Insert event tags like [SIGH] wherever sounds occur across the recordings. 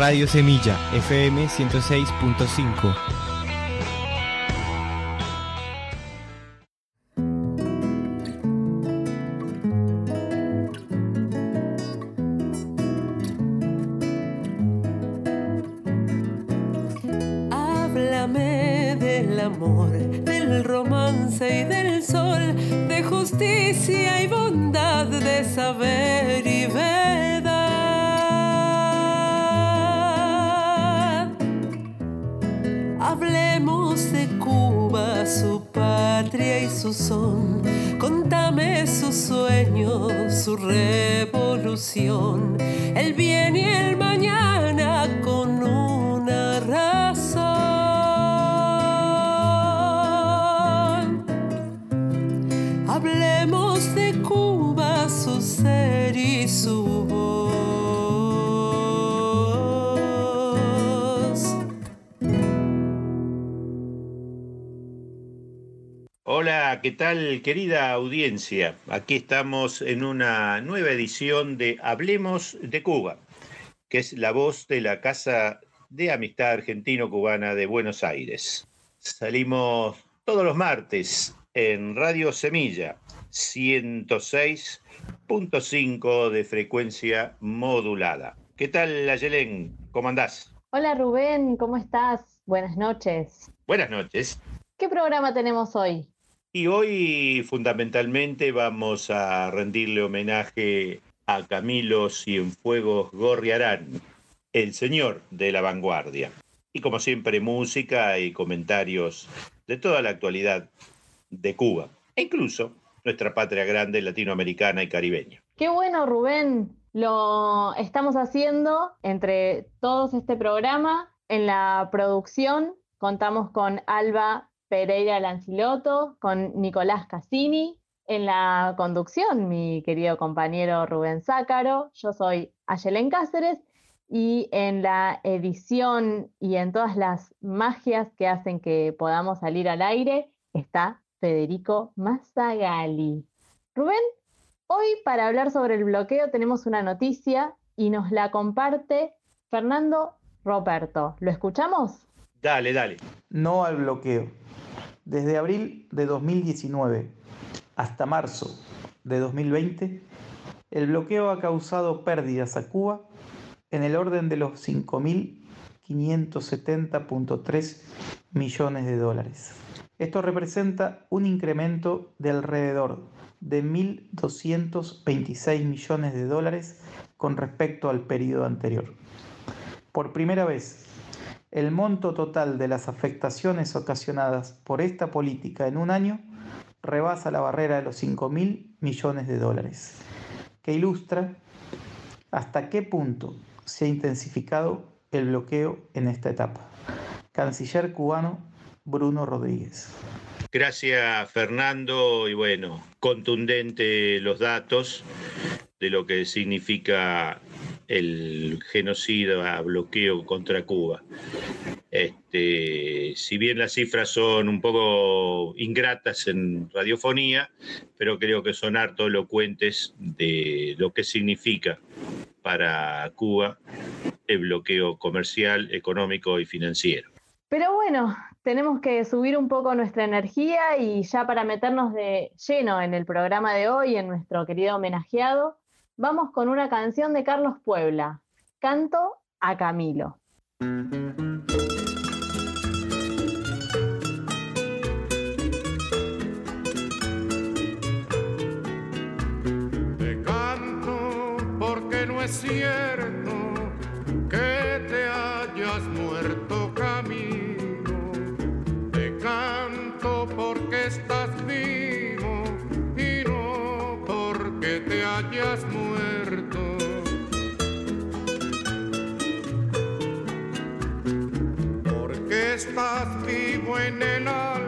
Radio Semilla, FM 106.5. tal querida audiencia? Aquí estamos en una nueva edición de Hablemos de Cuba, que es la voz de la Casa de Amistad Argentino-Cubana de Buenos Aires. Salimos todos los martes en Radio Semilla, 106.5 de frecuencia modulada. ¿Qué tal, Ayelén? ¿Cómo andás? Hola Rubén, ¿cómo estás? Buenas noches. Buenas noches. ¿Qué programa tenemos hoy? Y hoy fundamentalmente vamos a rendirle homenaje a Camilo Cienfuegos Gorriarán, el señor de la vanguardia. Y como siempre, música y comentarios de toda la actualidad de Cuba, e incluso nuestra patria grande latinoamericana y caribeña. Qué bueno Rubén, lo estamos haciendo entre todos este programa. En la producción contamos con Alba Pereira Lanciloto, con Nicolás Cassini. En la conducción, mi querido compañero Rubén Zácaro. Yo soy Ayelen Cáceres. Y en la edición y en todas las magias que hacen que podamos salir al aire está Federico Mazzagali. Rubén, hoy para hablar sobre el bloqueo tenemos una noticia y nos la comparte Fernando Roberto. ¿Lo escuchamos? Dale, dale. No al bloqueo. Desde abril de 2019 hasta marzo de 2020, el bloqueo ha causado pérdidas a Cuba en el orden de los 5.570.3 millones de dólares. Esto representa un incremento de alrededor de 1.226 millones de dólares con respecto al periodo anterior. Por primera vez, el monto total de las afectaciones ocasionadas por esta política en un año rebasa la barrera de los 5.000 millones de dólares, que ilustra hasta qué punto se ha intensificado el bloqueo en esta etapa. Canciller cubano Bruno Rodríguez. Gracias, Fernando. Y bueno, contundente los datos de lo que significa el genocida bloqueo contra Cuba. Este, si bien las cifras son un poco ingratas en radiofonía, pero creo que son harto elocuentes de lo que significa para Cuba el bloqueo comercial, económico y financiero. Pero bueno, tenemos que subir un poco nuestra energía y ya para meternos de lleno en el programa de hoy, en nuestro querido homenajeado, vamos con una canción de Carlos Puebla, Canto a Camilo. Te canto porque no es cierto vivo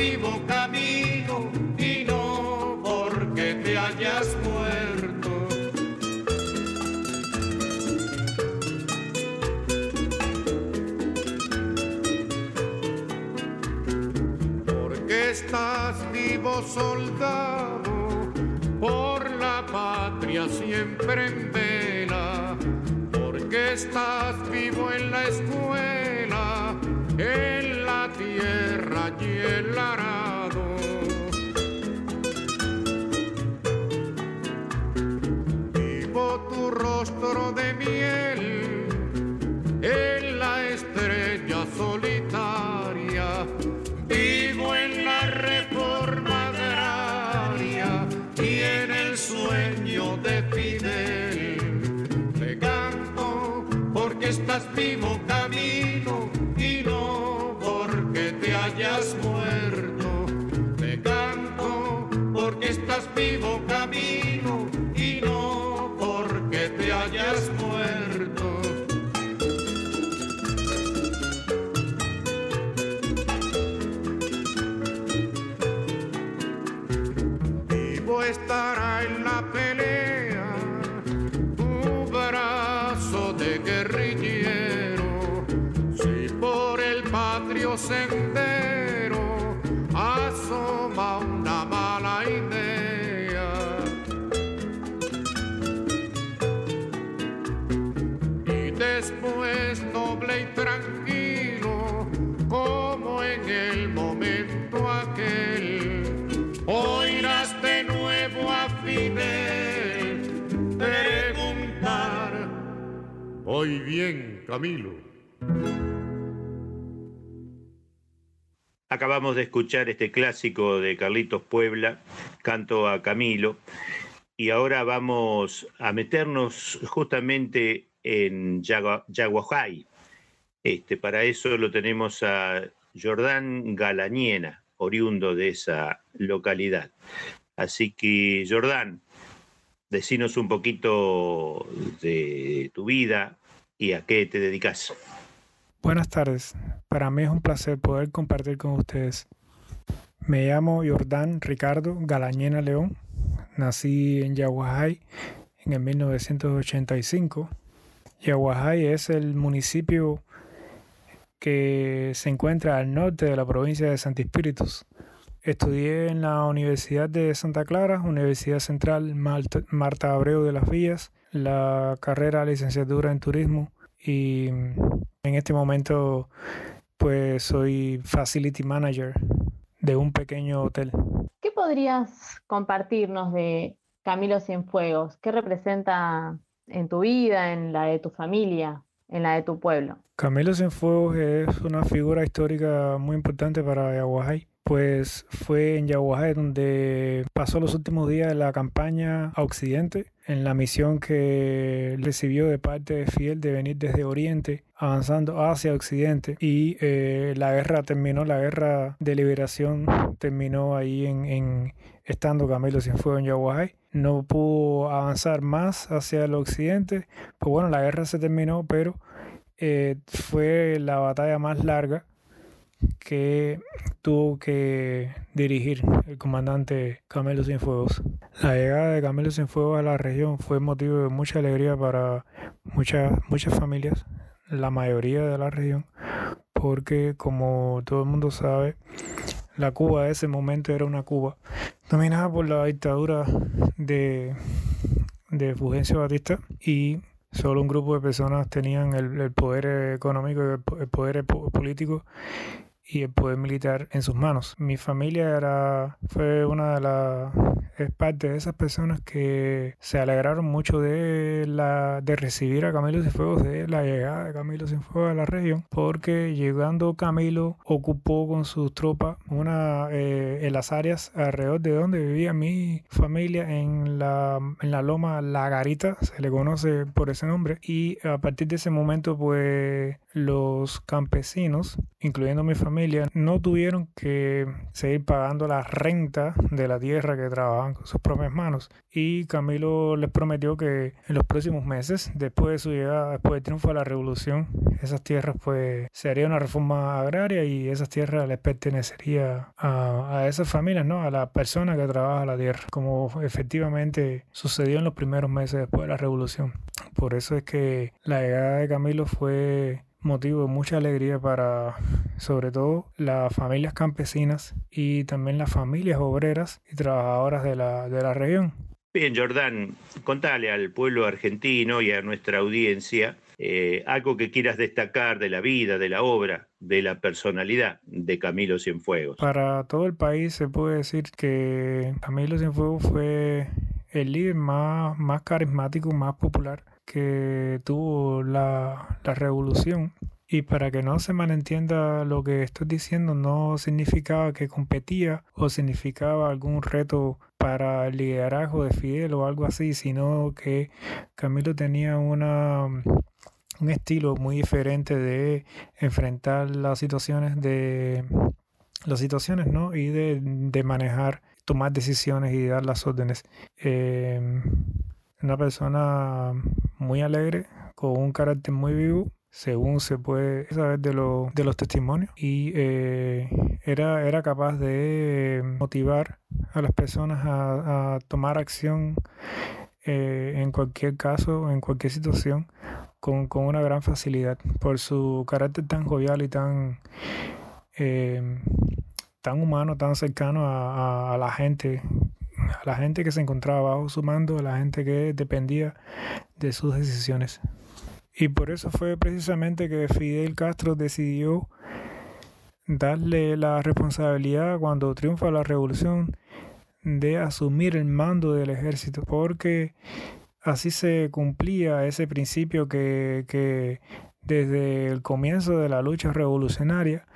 vivo camino y no porque te hayas muerto. Porque estás vivo soldado, por la patria siempre en vela. Porque estás vivo en la y el arado. Vivo tu rostro de miel en la estrella solitaria. Vivo en la reforma agraria y en el sueño de Fidel. Te canto porque estás vivo vivo camino Hoy bien, Camilo. Acabamos de escuchar este clásico de Carlitos Puebla, Canto a Camilo, y ahora vamos a meternos justamente en Yagu- Yaguajay. Este, para eso lo tenemos a Jordán Galañena, oriundo de esa localidad. Así que, Jordán, decinos un poquito de tu vida y a qué te dedicas. Buenas tardes. Para mí es un placer poder compartir con ustedes. Me llamo Jordán Ricardo Galañena León. Nací en Yaguajay en el 1985. Yaguajay es el municipio que se encuentra al norte de la provincia de Santi Espíritus. Estudié en la Universidad de Santa Clara, Universidad Central Marta Abreu de las Villas, la carrera licenciatura en turismo y en este momento pues soy facility manager de un pequeño hotel. ¿Qué podrías compartirnos de Camilo Cienfuegos? ¿Qué representa en tu vida, en la de tu familia, en la de tu pueblo? Camilo Cienfuegos es una figura histórica muy importante para Yaguajay, pues fue en Yaguajay donde pasó los últimos días de la campaña a Occidente, en la misión que recibió de parte de Fiel de venir desde Oriente, avanzando hacia Occidente, y eh, la guerra terminó, la guerra de liberación terminó ahí en, estando Camilo Cienfuegos en Yaguajay. No pudo avanzar más hacia el occidente, pues bueno, la guerra se terminó, pero eh, fue la batalla más larga que tuvo que dirigir el comandante Camilo Cienfuegos. La llegada de Camilo Cienfuegos a la región fue motivo de mucha alegría para muchas, muchas familias, la mayoría de la región, porque como todo el mundo sabe, la Cuba de ese momento era una Cuba dominada por la dictadura de, de Fulgencio Batista y solo un grupo de personas tenían el, el poder económico y el, po- el poder po- político y el poder militar en sus manos. Mi familia era, fue una de las es parte de esas personas que se alegraron mucho de la de recibir a Camilo Cienfuegos de la llegada de Camilo Cienfuegos a la región porque llegando Camilo ocupó con sus tropas una eh, en las áreas alrededor de donde vivía mi familia en la en la loma La Garita se le conoce por ese nombre y a partir de ese momento pues los campesinos, incluyendo mi familia, no tuvieron que seguir pagando la renta de la tierra que trabajaban con sus propias manos. Y Camilo les prometió que en los próximos meses, después de su llegada, después del triunfo de la revolución, esas tierras pues se una reforma agraria y esas tierras les pertenecería a, a esas familias, ¿no? A la persona que trabaja la tierra, como efectivamente sucedió en los primeros meses después de la revolución. Por eso es que la llegada de Camilo fue motivo de mucha alegría para sobre todo las familias campesinas y también las familias obreras y trabajadoras de la, de la región. Bien, Jordán, contale al pueblo argentino y a nuestra audiencia eh, algo que quieras destacar de la vida, de la obra, de la personalidad de Camilo Cienfuegos. Para todo el país se puede decir que Camilo Cienfuegos fue el líder más, más carismático, más popular que tuvo la, la revolución. Y para que no se malentienda lo que estoy diciendo, no significaba que competía o significaba algún reto para el liderazgo de Fidel o algo así, sino que Camilo tenía una un estilo muy diferente de enfrentar las situaciones de las situaciones, ¿no? Y de, de manejar, tomar decisiones y dar las órdenes. Eh, una persona muy alegre, con un carácter muy vivo, según se puede saber de, de los testimonios, y eh, era, era capaz de motivar a las personas a, tomar acción eh, en cualquier caso, en cualquier situación, con, una gran facilidad, por su carácter tan jovial y tan, eh, tan humano, tan cercano a la gente a la gente que se encontraba bajo su mando, a la gente que dependía de sus decisiones. Y por eso fue precisamente que Fidel Castro decidió darle la responsabilidad cuando triunfa la revolución de asumir el mando del ejército, porque así se cumplía ese principio que, que desde el comienzo de la lucha revolucionaria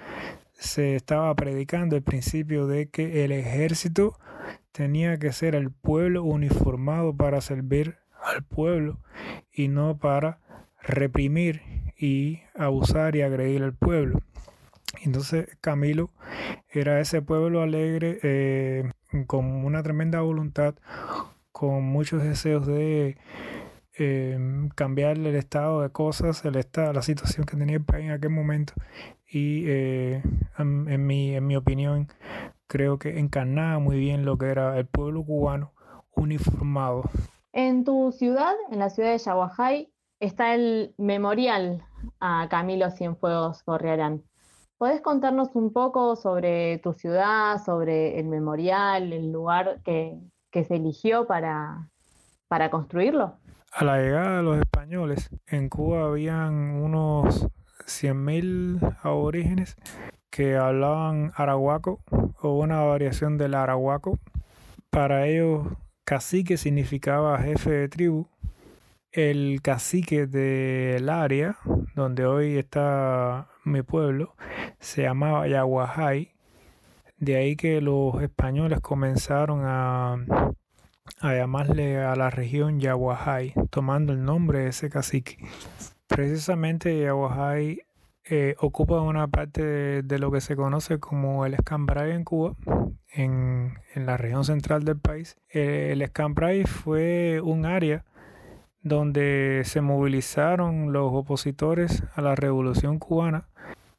se estaba predicando el principio de que el ejército tenía que ser el pueblo uniformado para servir al pueblo y no para reprimir y abusar y agredir al pueblo. Entonces Camilo era ese pueblo alegre eh, con una tremenda voluntad, con muchos deseos de eh, cambiar el estado de cosas, el estado, la situación que tenía el país en aquel momento. Y eh, en, mi, en mi opinión, creo que encarnaba muy bien lo que era el pueblo cubano uniformado. En tu ciudad, en la ciudad de Yaguajay, está el memorial a Camilo Cienfuegos Gorriarán. ¿Podés contarnos un poco sobre tu ciudad, sobre el memorial, el lugar que, se eligió para, para construirlo? A la llegada de los españoles, en Cuba habían unos 100.000 aborígenes que hablaban arahuaco o una variación del arahuaco. Para ellos, cacique significaba jefe de tribu. El cacique del área donde hoy está mi pueblo se llamaba Yaguajay. De ahí que los españoles comenzaron a, a llamarle a la región Yaguajay, tomando el nombre de ese cacique. Precisamente Yaguajay eh, ocupa una parte de, lo que se conoce como el Escambray en Cuba, en, la región central del país. Eh, el Escambray fue un área donde se movilizaron los opositores a la revolución cubana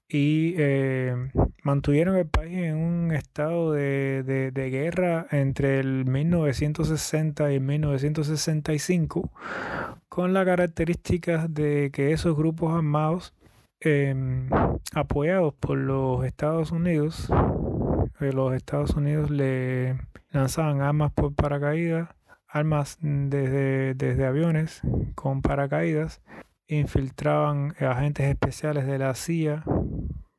y eh, mantuvieron el país en un estado de, de, guerra entre el 1960 y 1965 con la característica de que esos grupos armados Em, apoyados por los Estados Unidos. Eh, los Estados Unidos le lanzaban armas por paracaídas, armas desde, desde aviones con paracaídas, infiltraban agentes especiales de la CIA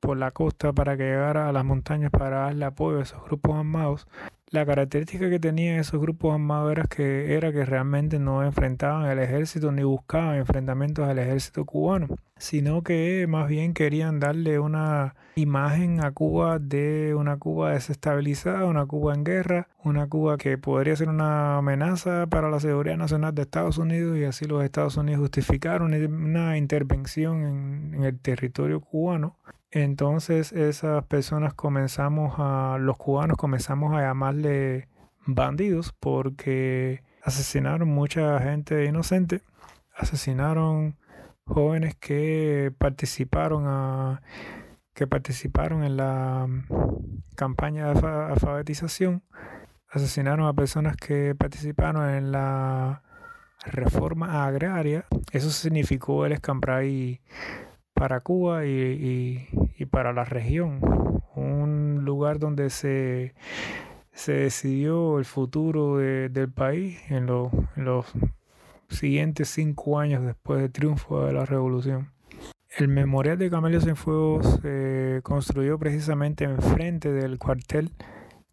por la costa para que llegara a las montañas para darle apoyo a esos grupos armados, la característica que tenían esos grupos armados era que, era que realmente no enfrentaban al ejército ni buscaban enfrentamientos al ejército cubano, sino que más bien querían darle una imagen a Cuba de una Cuba desestabilizada, una Cuba en guerra, una Cuba que podría ser una amenaza para la seguridad nacional de Estados Unidos y así los Estados Unidos justificaron una intervención en, en el territorio cubano entonces esas personas comenzamos a, los cubanos comenzamos a llamarle bandidos porque asesinaron mucha gente inocente, asesinaron jóvenes que participaron que participaron en la campaña de alfabetización, asesinaron a personas que participaron en la reforma agraria. Eso significó el escambray para Cuba y, para la región. Un lugar donde se, se decidió el futuro del país en, los siguientes cinco años después del triunfo de la revolución. El memorial de Camelios en Fuego se construyó precisamente enfrente del cuartel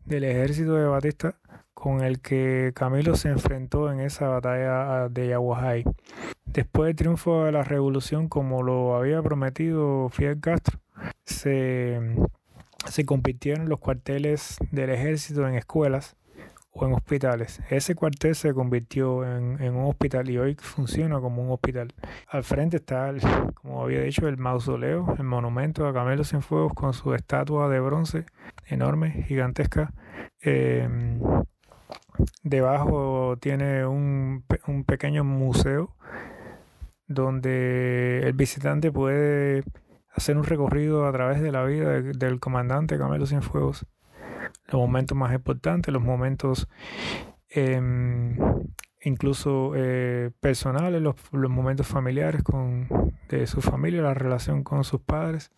del ejército de Batista con el que Camilo se enfrentó en esa batalla de Yaguajay. Después del triunfo de la revolución, como lo había prometido Fidel Castro, se, se convirtieron los cuarteles del ejército en escuelas o en hospitales. Ese cuartel se convirtió en, un hospital y hoy funciona como un hospital. Al frente está, como había dicho, el mausoleo, el monumento a Camilo Cienfuegos con su estatua de bronce enorme, gigantesca. Em, debajo tiene un, un pequeño museo donde el visitante puede hacer un recorrido a través de la vida del comandante Camilo Cienfuegos. Los momentos más importantes, los momentos em, incluso eh, personales, los, momentos familiares con, de su familia, la relación con sus padres.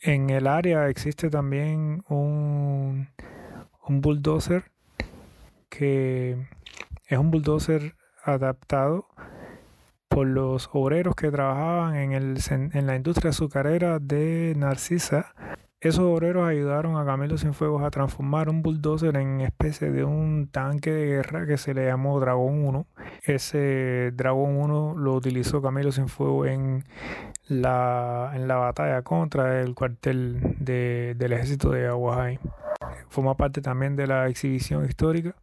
En el área existe también un, un bulldozer que es un bulldozer adaptado por los obreros que trabajaban en, el, en la industria azucarera de Narcisa. Esos obreros ayudaron a Camilo Cienfuegos a transformar un bulldozer en especie de un tanque de guerra que se le llamó Dragón 1. Ese Dragón 1 lo utilizó Camilo Cienfuegos en la, en la batalla contra el cuartel del ejército de Aguajay. Forma parte también de la exhibición histórica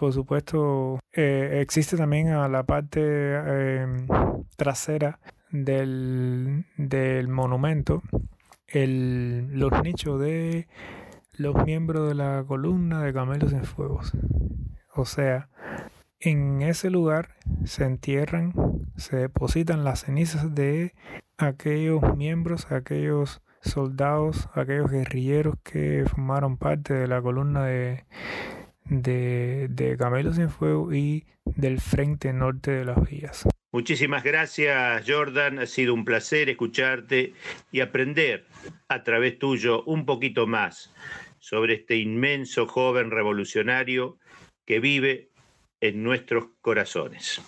por supuesto, eh, existe también a la parte em, trasera del, monumento los nichos de los miembros de la columna de Camelos en Fuegos. O sea, en ese lugar se entierran, se depositan las cenizas de aquellos miembros, aquellos soldados, aquellos guerrilleros que formaron parte de la columna de, de, de Camelos en Fuego y del Frente Norte de las Vías. Muchísimas gracias, Jordan. Ha sido un placer escucharte y aprender a través tuyo un poquito más sobre este inmenso joven revolucionario que vive en nuestros corazones.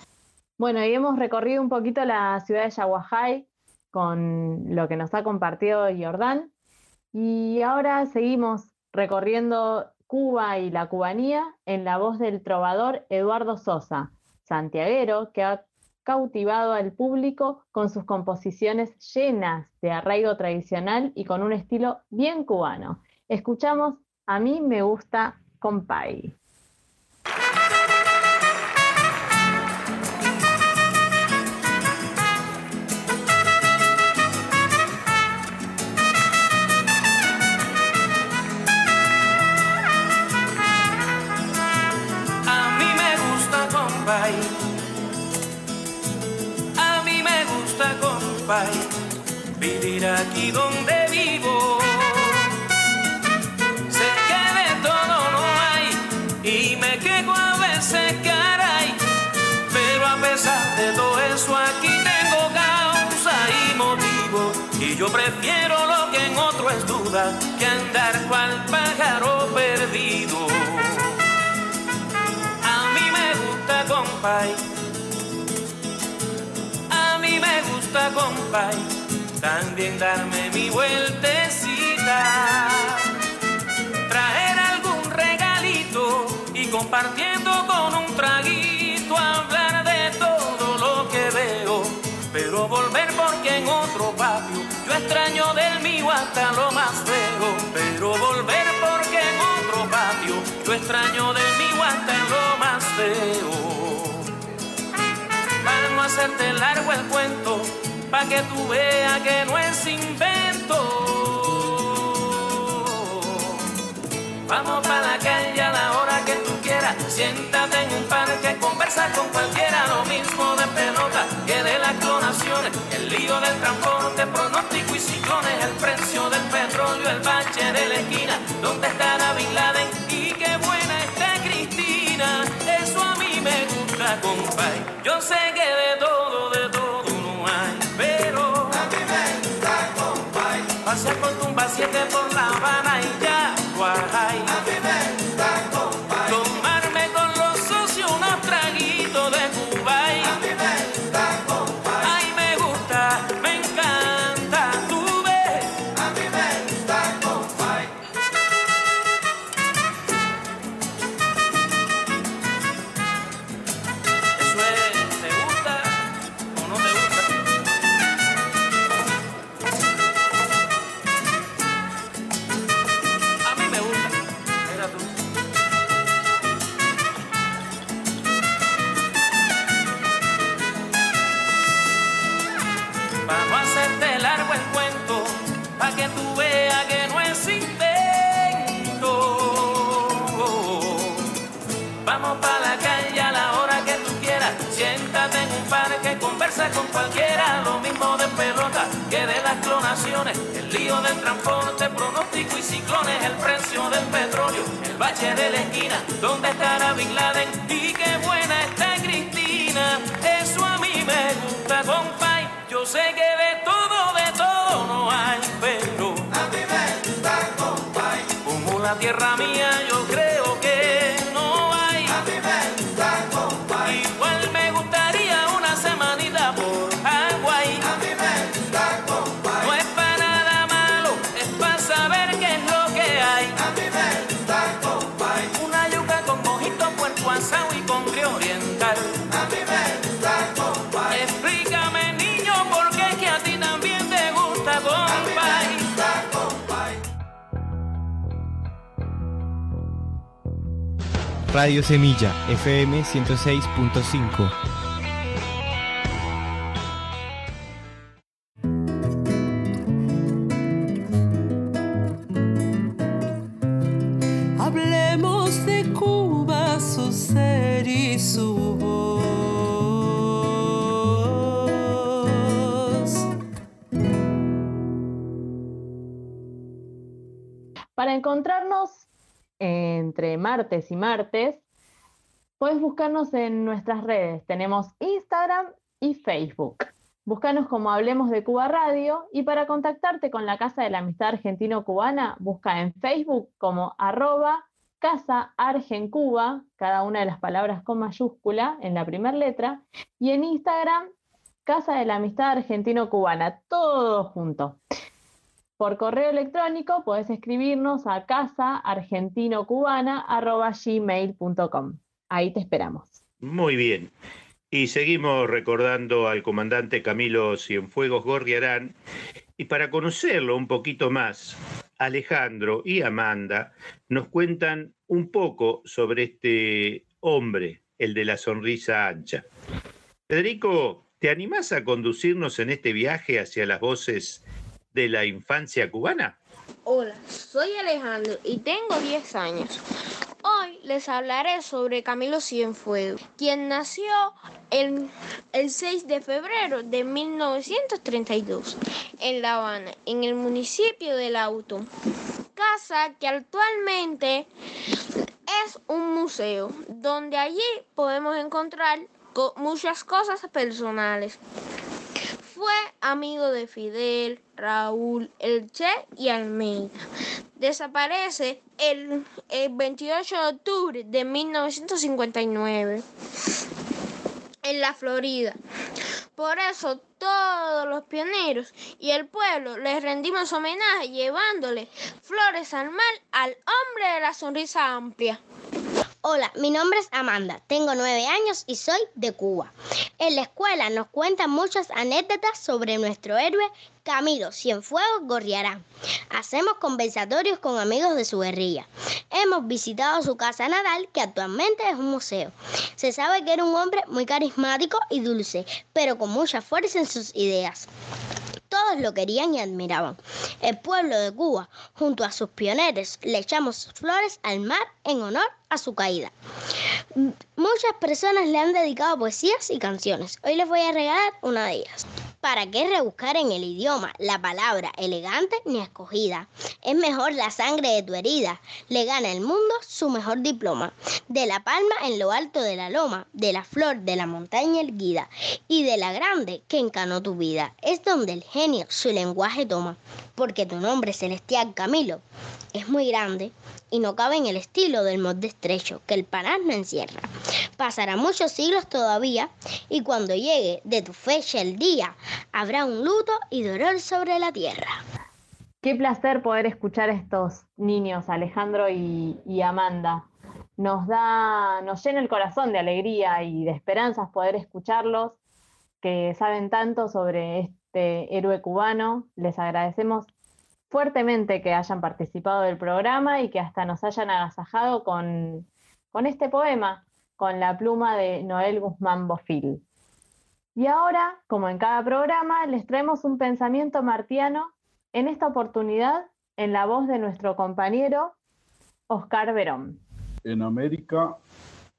Bueno, y hemos recorrido un poquito la ciudad de Yaguajay con lo que nos ha compartido Jordan. Y ahora seguimos recorriendo Cuba y la cubanía en la voz del trovador Eduardo Sosa, santiaguero que ha cautivado al público con sus composiciones llenas de arraigo tradicional y con un estilo bien cubano. Escuchamos A mí me gusta Compay. Vivir aquí donde vivo. Sé que de todo no hay y me quejo a veces, caray. Pero a pesar de todo eso, aquí tengo causa y motivo. Y yo prefiero lo que en otro es duda que andar cual pájaro perdido. A mí me gusta, compay. Gusta, también darme mi vueltecita. Traer algún regalito y compartiendo con un traguito hablar de todo lo que veo. Pero volver porque en otro patio yo extraño del mío hasta lo más feo. Pero volver porque en otro patio yo extraño del mío hasta lo más feo. Para no hacerte largo el cuento, pa' que tú veas que no es invento. Vamos para la calle a la hora que tú quieras. Siéntate en un parque, conversa con cualquiera. Lo mismo de pelota que de las clonaciones. El lío del transporte, pronóstico y ciclones. El precio del petróleo, el bache de la esquina. ¿Dónde estará Bin Laden? Y qué buena está Cristina. Eso a mí me gusta, compay. Yo sé que de todo que Radio Semilla, FM 106.5. Hablemos de Cuba, su ser y su voz. Para encontrarnos entre martes y martes, puedes buscarnos en nuestras redes. Tenemos Instagram y Facebook. Búscanos como Hablemos de Cuba Radio y para contactarte con la Casa de la Amistad Argentino-Cubana, busca en Facebook como arroba Casa Argencuba, cada una de las palabras con mayúscula en la primera letra, y en Instagram Casa de la Amistad Argentino-Cubana, todo junto. Por correo electrónico puedes escribirnos a casaargentinocubana.gmail.com. Ahí te esperamos. Muy bien. Y seguimos recordando al comandante Camilo Cienfuegos Gorriarán. Y para conocerlo un poquito más, Alejandro y Amanda nos cuentan un poco sobre este hombre, el de la sonrisa ancha. Federico, ¿te animás a conducirnos en este viaje hacia las voces de la infancia cubana? Hola, soy Alejandro y tengo 10 años. Hoy les hablaré sobre Camilo Cienfuegos, quien nació el, el 6 de febrero de 1932 en La Habana, en el municipio del Auto. Casa que actualmente es un museo, donde allí podemos encontrar co- muchas cosas personales. Fue amigo de Fidel, Raúl, El Che y Almeida. Desaparece el, el 28 de octubre de 1959 en la Florida Por eso todos los pioneros y el pueblo les rendimos homenaje llevándole flores al mar al hombre de la sonrisa amplia. Hola, mi nombre es Amanda, tengo nueve años y soy de Cuba. En la escuela nos cuentan muchas anécdotas sobre nuestro héroe Camilo Cienfuegos Gorriarán. Hacemos conversatorios con amigos de su guerrilla. Hemos visitado su casa natal, que actualmente es un museo. Se sabe que era un hombre muy carismático y dulce, pero con mucha fuerza en sus ideas. Todos lo querían y admiraban. El pueblo de Cuba, junto a sus pioneros, le echamos flores al mar en honor a su caída. Muchas personas le han dedicado poesías y canciones. Hoy les voy a regalar una de ellas. ¿Para qué rebuscar en el idioma la palabra elegante ni escogida? Es mejor la sangre de tu herida. Le gana el mundo su mejor diploma. De la palma en lo alto de la loma, de la flor de la montaña erguida y de la grande que encanó tu vida. Es donde el genio su lenguaje toma. Porque tu nombre celestial Camilo es muy grande y no cabe en el estilo del molde que el panal no encierra. Pasará muchos siglos todavía y cuando llegue de tu fecha el día, habrá un luto y dolor sobre la tierra. Qué placer poder escuchar a estos niños, Alejandro y, y Amanda. Nos da, nos llena el corazón de alegría y de esperanzas poder escucharlos, que saben tanto sobre este héroe cubano. Les agradecemos fuertemente que hayan participado del programa y que hasta nos hayan agasajado con, con este poema, con la pluma de Noel Guzmán Bofil. Y ahora, como en cada programa, les traemos un pensamiento martiano, en esta oportunidad en la voz de nuestro compañero Oscar Verón. En América,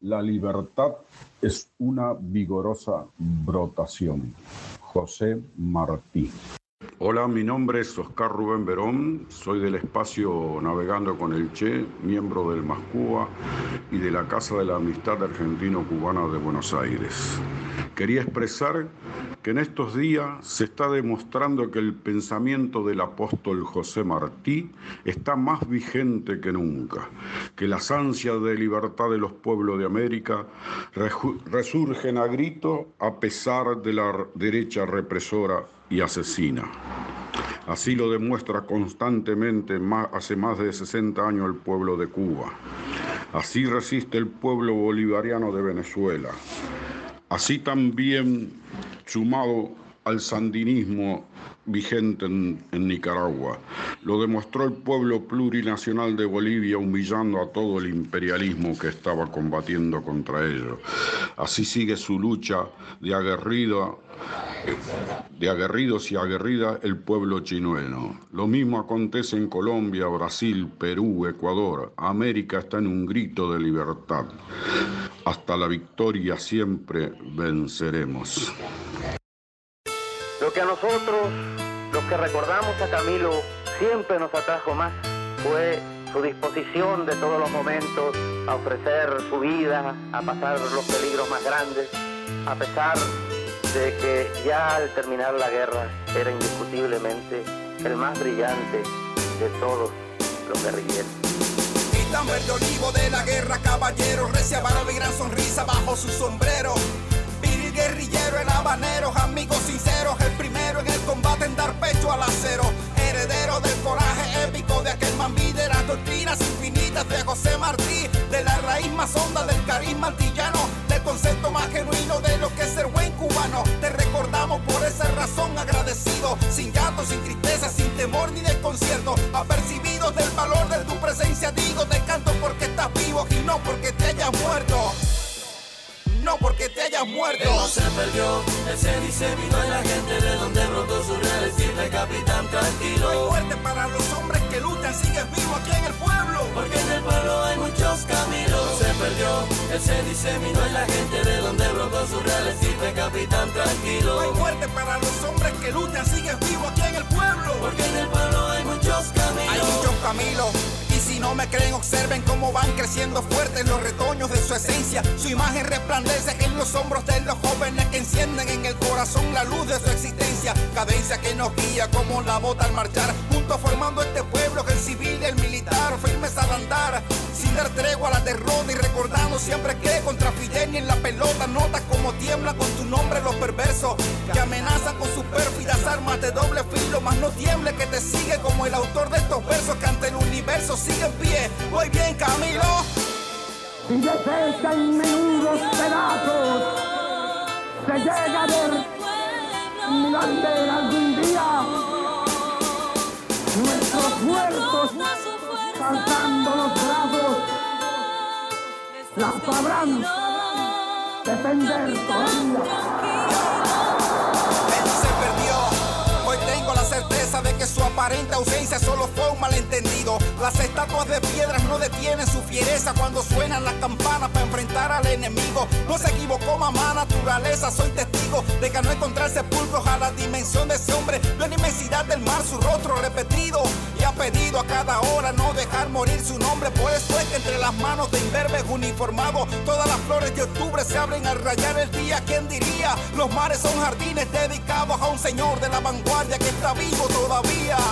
la libertad es una vigorosa brotación. José Martí. Hola, mi nombre es Oscar Rubén Verón, soy del espacio Navegando con el Che, miembro del MASCUA y de la Casa de la Amistad Argentino-Cubana de Buenos Aires. Quería expresar que en estos días se está demostrando que el pensamiento del apóstol José Martí está más vigente que nunca, que las ansias de libertad de los pueblos de América resurgen a grito a pesar de la derecha represora y asesina. Así lo demuestra constantemente hace más de 60 años el pueblo de Cuba. Así resiste el pueblo bolivariano de Venezuela. Así también, sumado al sandinismo vigente en, Nicaragua. Lo demostró el pueblo plurinacional de Bolivia humillando a todo el imperialismo que estaba combatiendo contra ellos. Así sigue su lucha de aguerrida de aguerridos y aguerrida el pueblo chinueno. Lo mismo acontece en Colombia, Brasil, Perú, Ecuador. América está en un grito de libertad. Hasta la victoria siempre venceremos. Lo que a nosotros, los que recordamos a Camilo, siempre nos atrajo más fue su disposición de todos los momentos a ofrecer su vida, a pasar los peligros más grandes, a pesar de que ya al terminar la guerra era indiscutiblemente el más brillante de todos los guerrilleros. Capitán verde olivo de la guerra, caballero, recia barba y gran sonrisa bajo su sombrero. Viril guerrillero en habaneros, amigos sinceros, el primero en el combate en dar pecho al acero. Heredero del coraje épico de aquel mambí de las doctrinas infinitas de José Martí, de la raíz más honda del carisma antillano, concepto más genuino de lo que es ser buen cubano. Te recordamos por esa razón agradecido, sin llanto, sin tristeza, sin temor ni desconcierto, apercibidos del valor de tu presencia. Digo, te canto porque estás vivo y no porque te hayas muerto no porque te hayas muerto. Él no se perdió, él se diseminó en la gente de donde brotó su real capitán tranquilo. Hay muerte para los hombres que luchan, se diseminó en la gente de donde brotó su real estilo, capitán tranquilo. Hay muerte para los hombres que luchan, sigues vivo aquí en el pueblo. Porque en el pueblo hay muchos caminos. Hay muchos caminos. Y si no me creen, observen cómo van creciendo fuertes los retoños de su esencia. Su imagen resplandece en los hombros de los jóvenes que encienden en el corazón la luz de su existencia. Cadencia que nos guía como la bota al marchar, formando este pueblo que el civil y el militar, firmes al andar, sin dar tregua a la derrota y recordando siempre que contra Fidel ni en la pelota notas como tiembla con tu nombre los perversos que amenazan con sus pérfidas armas de doble filo, más no tiemble que te sigue como el autor de estos versos que ante el universo sigue en pie. Muy bien, Camilo. Y deshecha en menudos pedazos se llega a ver mi algún día. Muertos saltando los brazos las sabrán defender todavía. Él se perdió. Hoy tengo la certeza de que su aparente ausencia solo fue un malentendido. Las estatuas de piedras no detienen su fiereza cuando suenan las campanas para enfrentar al enemigo. No se equivocó mamá naturaleza, soy testigo de que no encontrar sepulcros a la dimensión de ese hombre. La inmensidad del mar su rostro repetido y ha pedido a cada hora no dejar morir su nombre. Por eso es que entre las manos de imberbes uniformados todas las flores de octubre se abren al rayar el día. ¿Quién diría? Los mares son jardines dedicados a un señor de la vanguardia que está vivo todavía.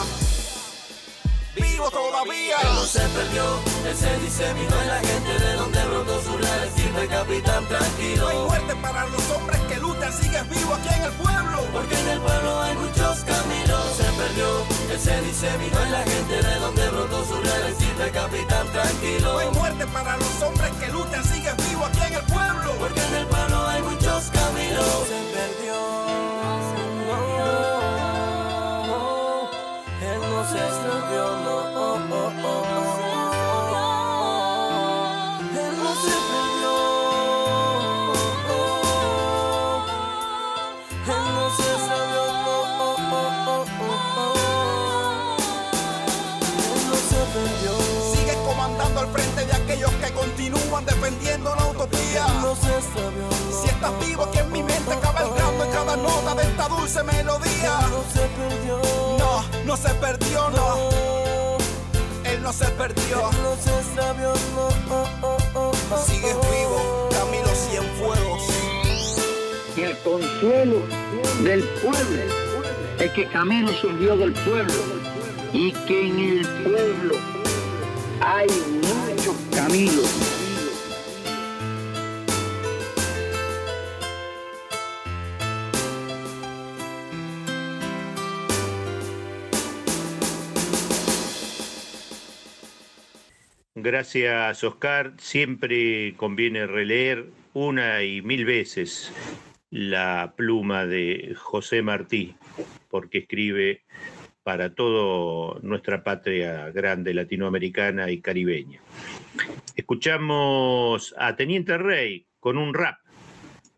Vivo todavía. Él no se perdió, él se diseminó en la gente de donde brotó su raíz. Siempre capitán tranquilo. Hay muerte para los hombres que luchan, sigues vivo aquí en el pueblo. Porque en el pueblo hay muchos caminos. Se perdió, él se diseminó en la gente de donde brotó su raíz. Siempre capitán tranquilo. Hay muerte para los hombres que luchan, sigues vivo aquí en el pueblo. Porque en el pueblo hay muchos caminos. Se perdió. Continúan defendiendo la utopía. Si estás vivo aquí en mi mente cabalgando en cada nota de esta dulce melodía. No se perdió. No, no se perdió, no. Él no se perdió. No se extravió, no. oh, oh, oh, oh, Sigues oh. vivo, Camilo Cienfuegos. Y el consuelo del pueblo es que Camilo surgió del pueblo y que en el pueblo hay muchos caminos. Gracias, Oscar. Siempre conviene releer una y mil veces la pluma de José Martí, porque escribe para toda nuestra patria grande latinoamericana y caribeña. Escuchamos a Teniente Rey con un rap,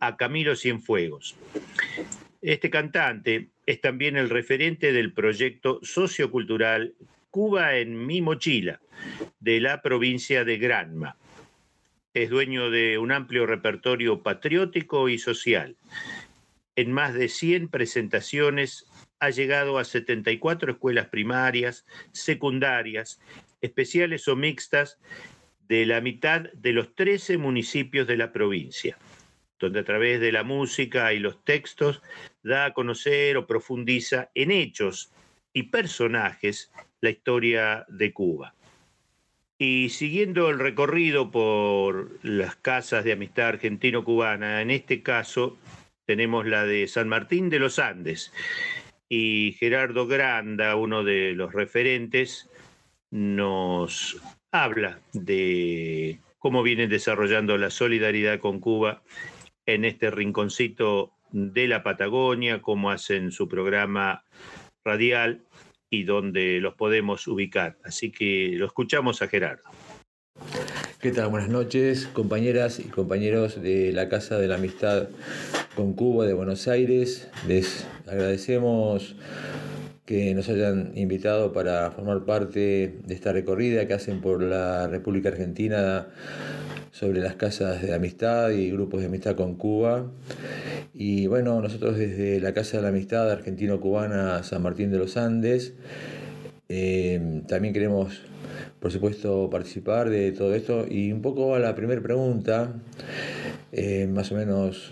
a Camilo Cienfuegos. Este cantante es también el referente del proyecto sociocultural Cuba en mi mochila, de la provincia de Granma. Es dueño de un amplio repertorio patriótico y social. En más de 100 presentaciones ha llegado a 74 escuelas primarias, secundarias, especiales o mixtas de la mitad de los 13 municipios de la provincia, donde a través de la música y los textos da a conocer o profundiza en hechos y personajes la historia de Cuba. Y siguiendo el recorrido por las casas de amistad argentino-cubana, en este caso tenemos la de San Martín de los Andes. Y Gerardo Granda, uno de los referentes, nos habla de cómo vienen desarrollando la solidaridad con Cuba en este rinconcito de la Patagonia, cómo hacen su programa radial y dónde los podemos ubicar. Así que lo escuchamos a Gerardo. ¿Qué tal? Buenas noches, compañeras y compañeros de la Casa de la Amistad con Cuba de Buenos Aires. Les agradecemos que nos hayan invitado para formar parte de esta recorrida que hacen por la República Argentina sobre las casas de amistad y grupos de amistad con Cuba. Y bueno, nosotros desde la Casa de la Amistad Argentino-Cubana San Martín de los Andes eh, también queremos, por supuesto, participar de todo esto. Y un poco a la primera pregunta, eh, más o menos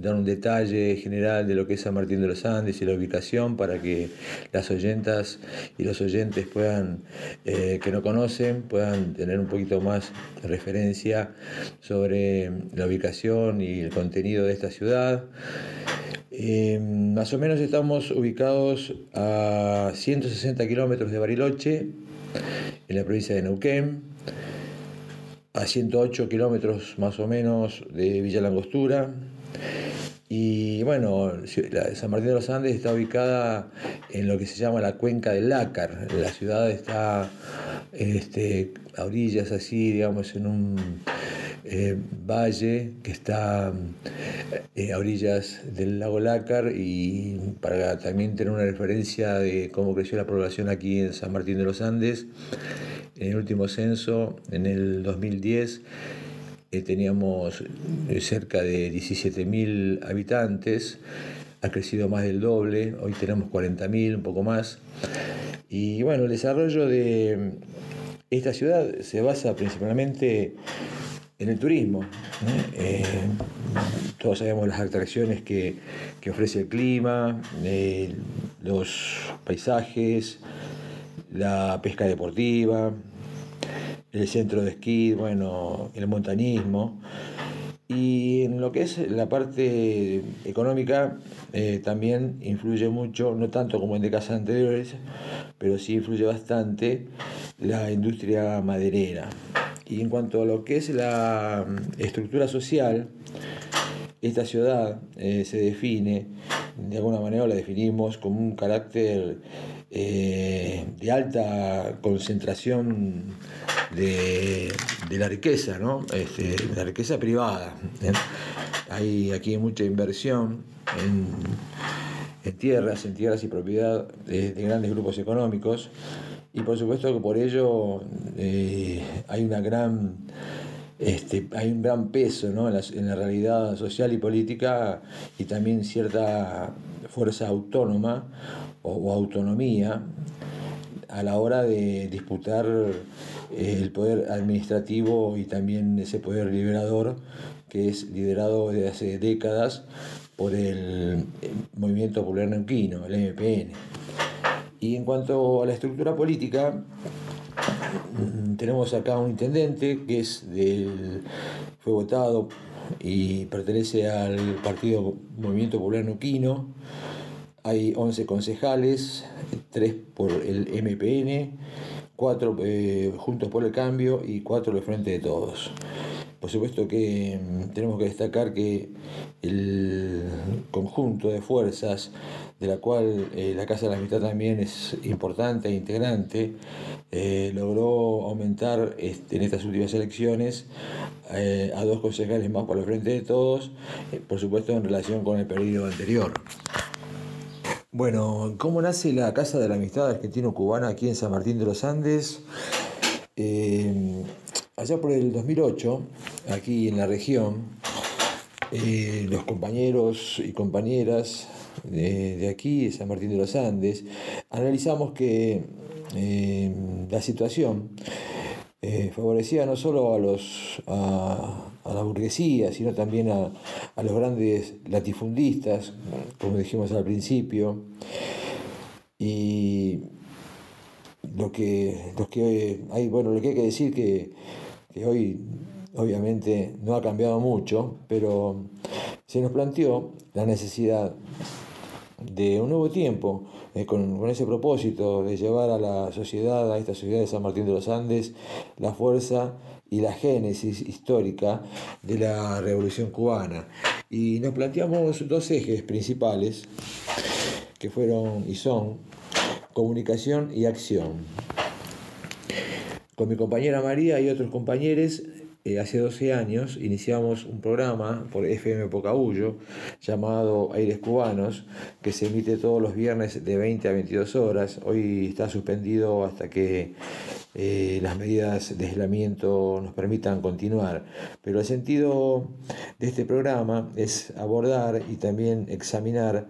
dar un detalle general de lo que es San Martín de los Andes y la ubicación para que las oyentas y los oyentes puedan, eh, que no conocen, puedan tener un poquito más de referencia sobre la ubicación y el contenido de esta ciudad. Eh, más o menos estamos ubicados a 160 kilómetros de Bariloche, en la provincia de Neuquén, a 108 kilómetros más o menos de Villa Langostura. Y bueno, San Martín de los Andes está ubicada en lo que se llama la cuenca del Lácar. La ciudad está este, a orillas así, digamos, en un eh, valle que está eh, a orillas del lago Lácar y para también tener una referencia de cómo creció la población aquí en San Martín de los Andes. En el último censo, en el 2010, eh, teníamos cerca de 17.000 habitantes, ha crecido más del doble, hoy tenemos 40.000, un poco más. Y bueno, el desarrollo de esta ciudad se basa principalmente en el turismo. Eh, todos sabemos las atracciones que, ofrece el clima, eh, los paisajes, la pesca deportiva, el centro de esquí, bueno, el montañismo. Y en lo que es la parte económica eh, también influye mucho, no tanto como en de casas anteriores, pero sí influye bastante la industria maderera. Y en cuanto a lo que es la mm, estructura social, esta ciudad eh, se define, de alguna manera la definimos como un carácter eh, de alta concentración de, la riqueza, ¿no? Este, la riqueza privada. ¿eh? Hay aquí mucha inversión en, tierras, en tierras y propiedad de grandes grupos económicos y por supuesto que por ello eh, hay una gran este, hay un gran peso en, la, realidad social y política y también cierta fuerza autónoma o, autonomía a la hora de disputar eh, el poder administrativo y también ese poder liberador que es liderado desde hace décadas por el Movimiento Popular Neuquino, el MPN. Y en cuanto a la estructura política, mm, tenemos acá un intendente que es del, fue votado y pertenece al partido Movimiento Popular Nuquino. Hay 11 concejales, 3 por el MPN, 4 eh, Juntos por el Cambio y 4 del Frente de Todos. Por supuesto que mm, tenemos que destacar que el conjunto de fuerzas de la cual eh, la Casa de la Amistad también es importante e integrante, eh, logró aumentar este, en estas últimas elecciones a dos concejales más por el frente de todos, por supuesto en relación con el periodo anterior. Bueno, ¿cómo nace la Casa de la Amistad Argentino-Cubana aquí en San Martín de los Andes? allá por el 2008, aquí en la región, los compañeros y compañeras de, aquí, San Martín de los Andes, analizamos que eh, la situación eh, favorecía no solo a, los, a, la burguesía, sino también a, los grandes latifundistas, como dijimos al principio. Y lo que, que hay, bueno, lo que hay que decir que, que hoy obviamente no ha cambiado mucho, pero se nos planteó la necesidad de un nuevo tiempo, eh, con, ese propósito de llevar a la sociedad, a esta sociedad de San Martín de los Andes, la fuerza y la génesis histórica de la Revolución Cubana. Y nos planteamos dos ejes principales, que fueron y son comunicación y acción. Con mi compañera María y otros compañeros eh, hace 12 años iniciamos un programa por FM Pocahuyo llamado Aires Cubanos, que se emite todos los viernes de 20 a 22 horas. Hoy está suspendido hasta que eh, las medidas de aislamiento nos permitan continuar. Pero el sentido de este programa es abordar y también examinar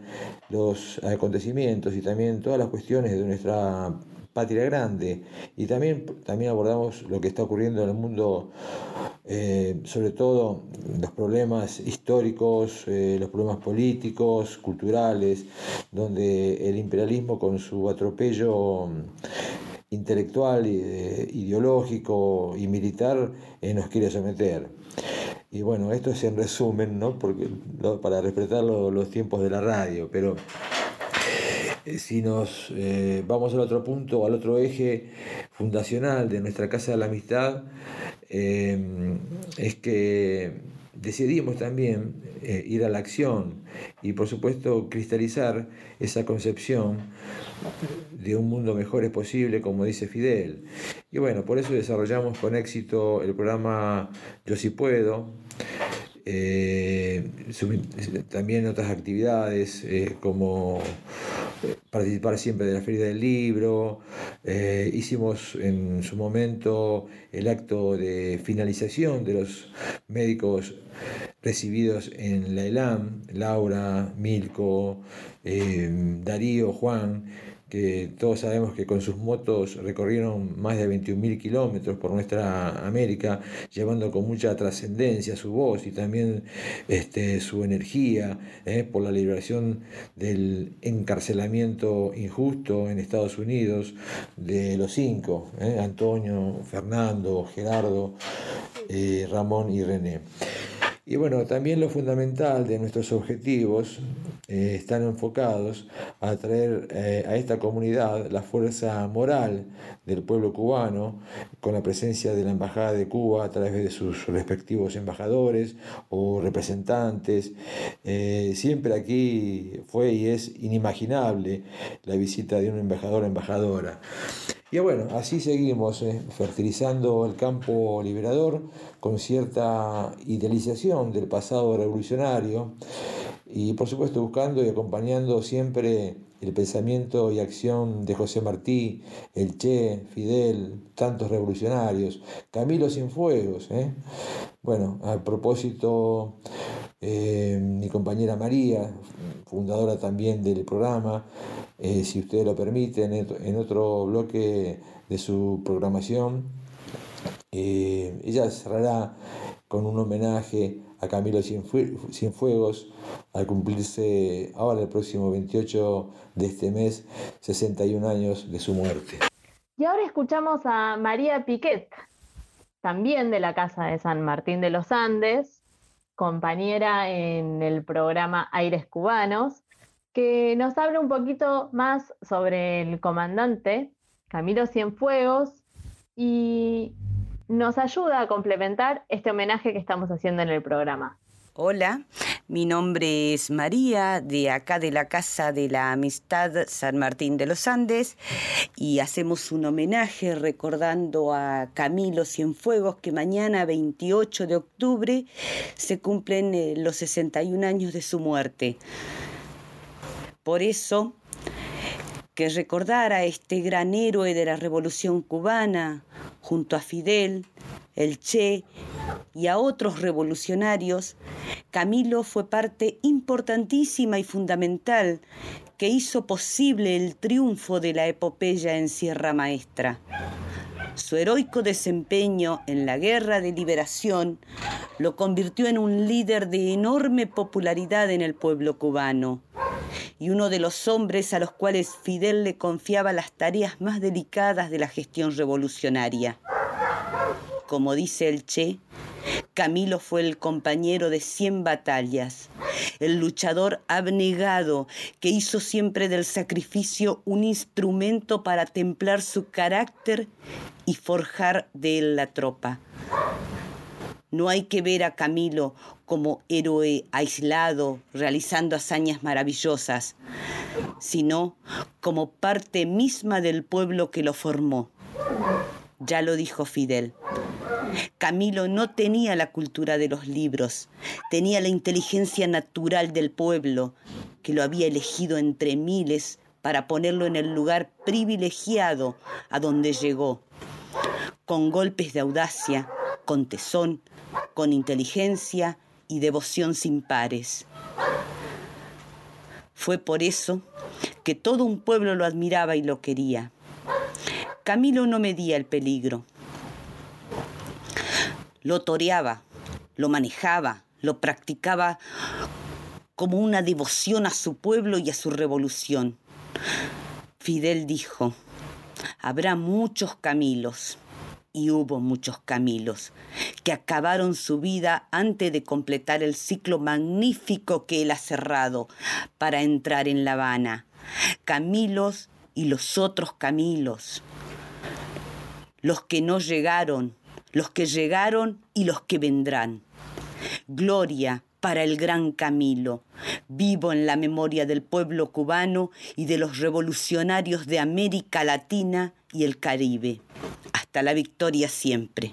los acontecimientos y también todas las cuestiones de nuestra patria grande y también, también abordamos lo que está ocurriendo en el mundo eh, sobre todo los problemas históricos, eh, los problemas políticos, culturales, donde el imperialismo con su atropello intelectual, ideológico y militar nos quiere someter. Y bueno, esto es en resumen, ¿no? Porque, para respetar los tiempos de la radio, pero si nos vamos al otro punto, al otro eje fundacional de nuestra Casa de la Amistad, Em, es que decidimos también eh, ir a la acción y por supuesto cristalizar esa concepción de un mundo mejor es posible, como dice Fidel. Y bueno, por eso desarrollamos con éxito el programa Yo sí puedo, eh, también otras actividades eh, como participar siempre de la Feria del Libro, eh, hicimos en su momento el acto de finalización de los médicos recibidos en la ELAM, Laura, Milko, eh, Darío, Juan, que todos sabemos que con sus motos recorrieron más de 21.000 kilómetros por nuestra América, llevando con mucha trascendencia su voz y también este, su energía eh, por la liberación del encarcelamiento injusto en Estados Unidos de los cinco, eh, Antonio, Fernando, Gerardo, eh, Ramón y René. Y bueno, también lo fundamental de nuestros objetivos eh, están enfocados a traer eh, a esta comunidad la fuerza moral del pueblo cubano, con la presencia de la Embajada de Cuba a través de sus respectivos embajadores o representantes. Eh, siempre aquí fue y es inimaginable la visita de un embajador o embajadora. Y bueno, así seguimos eh, fertilizando el campo liberador con cierta idealización del pasado revolucionario y por supuesto buscando y acompañando siempre el pensamiento y acción de José Martí, el Che, Fidel, tantos revolucionarios, Camilo Cienfuegos. ¿eh? Bueno, a propósito, eh, mi compañera María, fundadora también del programa, eh, si ustedes lo permiten, en otro bloque de su programación, ella cerrará con un homenaje a Camilo Cienfuegos al cumplirse ahora el próximo 28 de este mes 61 años de su muerte. Y ahora escuchamos a María Piquet, también de la Casa de San Martín de los Andes, compañera en el programa Aires Cubanos, que nos habla un poquito más sobre el comandante Camilo Cienfuegos y nos ayuda a complementar este homenaje que estamos haciendo en el programa. Hola, mi nombre es María, de acá de la Casa de la Amistad San Martín de los Andes, y hacemos un homenaje recordando a Camilo Cienfuegos, que mañana, 28 de octubre, se cumplen eh, los 61 años de su muerte. Por eso, que recordar a este gran héroe de la Revolución cubana, junto a Fidel, el Che y a otros revolucionarios, Camilo fue parte importantísima y fundamental que hizo posible el triunfo de la epopeya en Sierra Maestra. Su heroico desempeño en la guerra de liberación lo convirtió en un líder de enorme popularidad en el pueblo cubano y uno de los hombres a los cuales Fidel le confiaba las tareas más delicadas de la gestión revolucionaria. Como dice el Che, Camilo fue el compañero de cien batallas, el luchador abnegado que hizo siempre del sacrificio un instrumento para templar su carácter y forjar de él la tropa. No hay que ver a Camilo como héroe aislado, realizando hazañas maravillosas, sino como parte misma del pueblo que lo formó. Ya lo dijo Fidel. Camilo no tenía la cultura de los libros, tenía la inteligencia natural del pueblo, que lo había elegido entre miles para ponerlo en el lugar privilegiado a donde llegó, con golpes de audacia, con tesón, con inteligencia y devoción sin pares. Fue por eso que todo un pueblo lo admiraba y lo quería. Camilo no medía el peligro. lo toreaba, lo manejaba, lo practicaba como una devoción a su pueblo y a su revolución. Fidel dijo, habrá muchos Camilos, y hubo muchos Camilos, que acabaron su vida antes de completar el ciclo magnífico que él ha cerrado para entrar en La Habana. Camilos y los otros Camilos, los que no llegaron, los que llegaron y los que vendrán. Gloria para el gran Camilo, vivo en la memoria del pueblo cubano y de los revolucionarios de América Latina y el Caribe. Hasta la victoria siempre.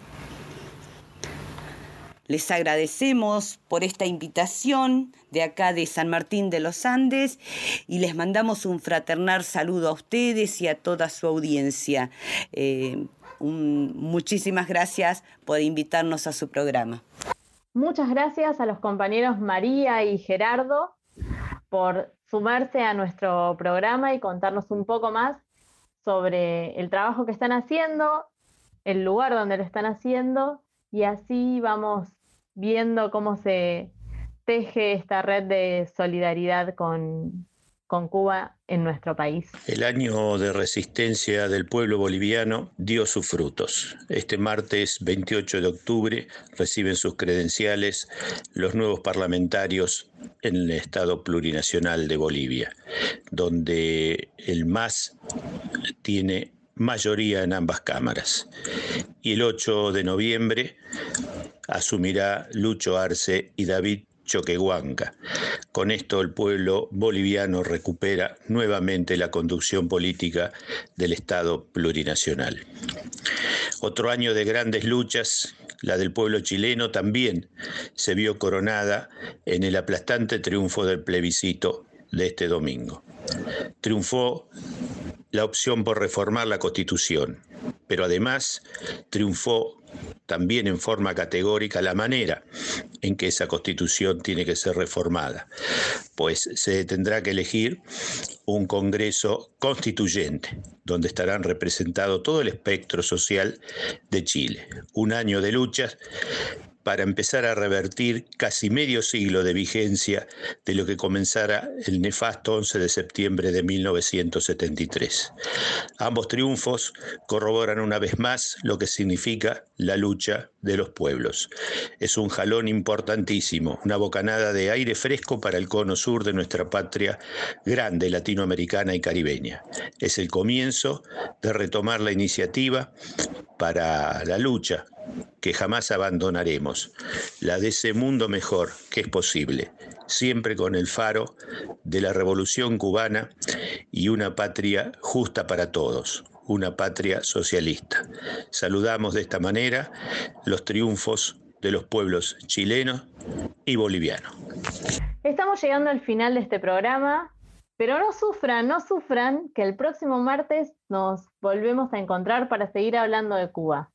Les agradecemos por esta invitación de acá de San Martín de los Andes y les mandamos un fraternal saludo a ustedes y a toda su audiencia. Eh, muchísimas gracias por invitarnos a su programa. Muchas gracias a los compañeros María y Gerardo por sumarse a nuestro programa y contarnos un poco más sobre el trabajo que están haciendo, el lugar donde lo están haciendo y así vamos viendo cómo se teje esta red de solidaridad con, con Cuba en nuestro país. El año de resistencia del pueblo boliviano dio sus frutos. Este martes 28 de octubre reciben sus credenciales los nuevos parlamentarios en el Estado plurinacional de Bolivia, donde el MAS tiene mayoría en ambas cámaras. Y el 8 de noviembre asumirá Lucho Arce y David Choquehuanca. Con esto el pueblo boliviano recupera nuevamente la conducción política del Estado plurinacional. Otro año de grandes luchas, la del pueblo chileno también se vio coronada en el aplastante triunfo del plebiscito de este domingo. Triunfó la opción por reformar la Constitución, pero además triunfó también en forma categórica la manera en que esa constitución tiene que ser reformada, pues se tendrá que elegir un Congreso constituyente, donde estarán representados todo el espectro social de Chile. Un año de luchas para empezar a revertir casi medio siglo de vigencia de lo que comenzara el nefasto 11 de septiembre de 1973. Ambos triunfos corroboran una vez más lo que significa la lucha de los pueblos. Es un jalón importantísimo, una bocanada de aire fresco para el cono sur de nuestra patria grande latinoamericana y caribeña. Es el comienzo de retomar la iniciativa para la lucha que jamás abandonaremos, la de ese mundo mejor que es posible, siempre con el faro de la revolución cubana y una patria justa para todos, una patria socialista. Saludamos de esta manera los triunfos de los pueblos chilenos y bolivianos. Estamos llegando al final de este programa, pero no sufran, no sufran que el próximo martes nos volvemos a encontrar para seguir hablando de Cuba.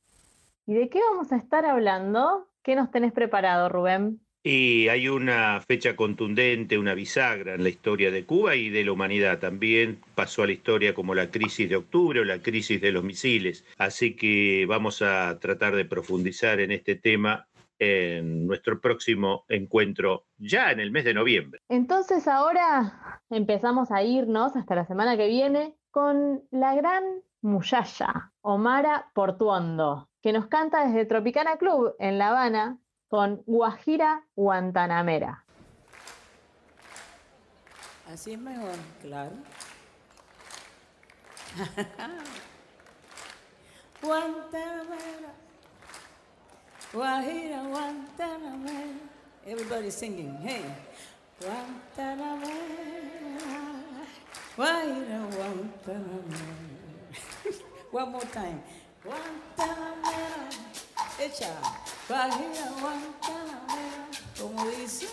¿Y de qué vamos a estar hablando? ¿Qué nos tenés preparado, Rubén? Y hay una fecha contundente, una bisagra en la historia de Cuba y de la humanidad. También pasó a la historia como la crisis de octubre o la crisis de los misiles. Así que vamos a tratar de profundizar en este tema en nuestro próximo encuentro ya en el mes de noviembre. Entonces ahora empezamos a irnos hasta la semana que viene con la gran Muyaya, Omara Portuondo, que nos canta desde Tropicana Club en La Habana con Guajira Guantanamera. Así es mejor, claro. [LAUGHS] Guantanamera, Guajira Guantanamera. Everybody singing, hey. Guantanamera, Guajira Guantanamera. [LAUGHS] One more time. Guantanamera, echa, Guajira, Guantanamera, como dice,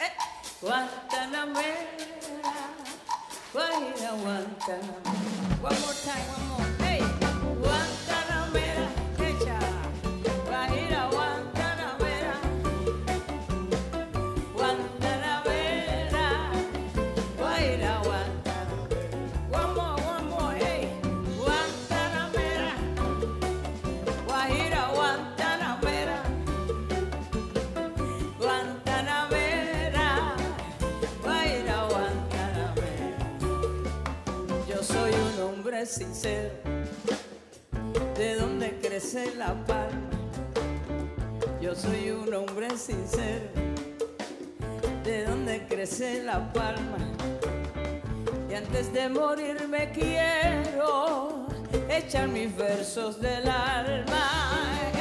eh, Guantanamera, Guajira, Guantanamera. One more time, one more, sincero, de donde crece la palma. Yo soy un hombre sincero, de donde crece la palma. Y antes de morir me quiero echar mis versos del alma.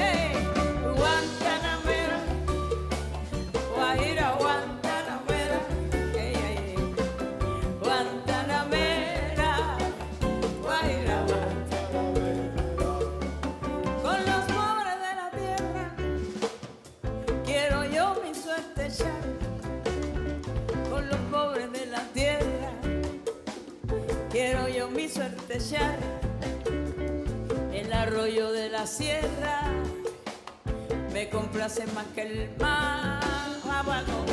el arroyo de la sierra. Me complace más que el mar abajo.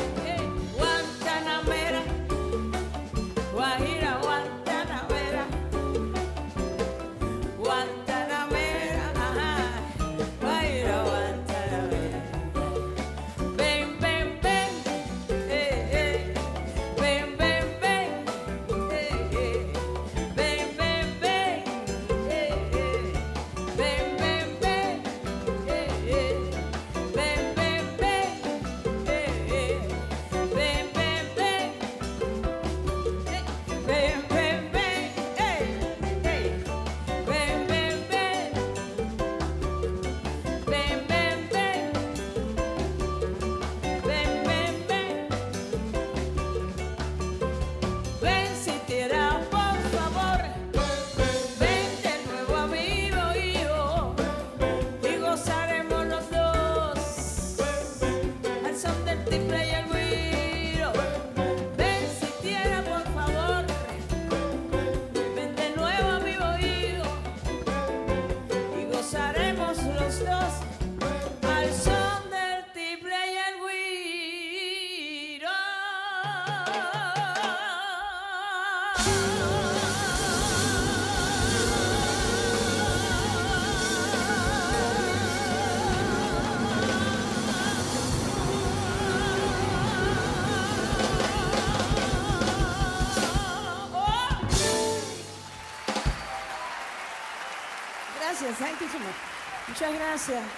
Muchas gracias.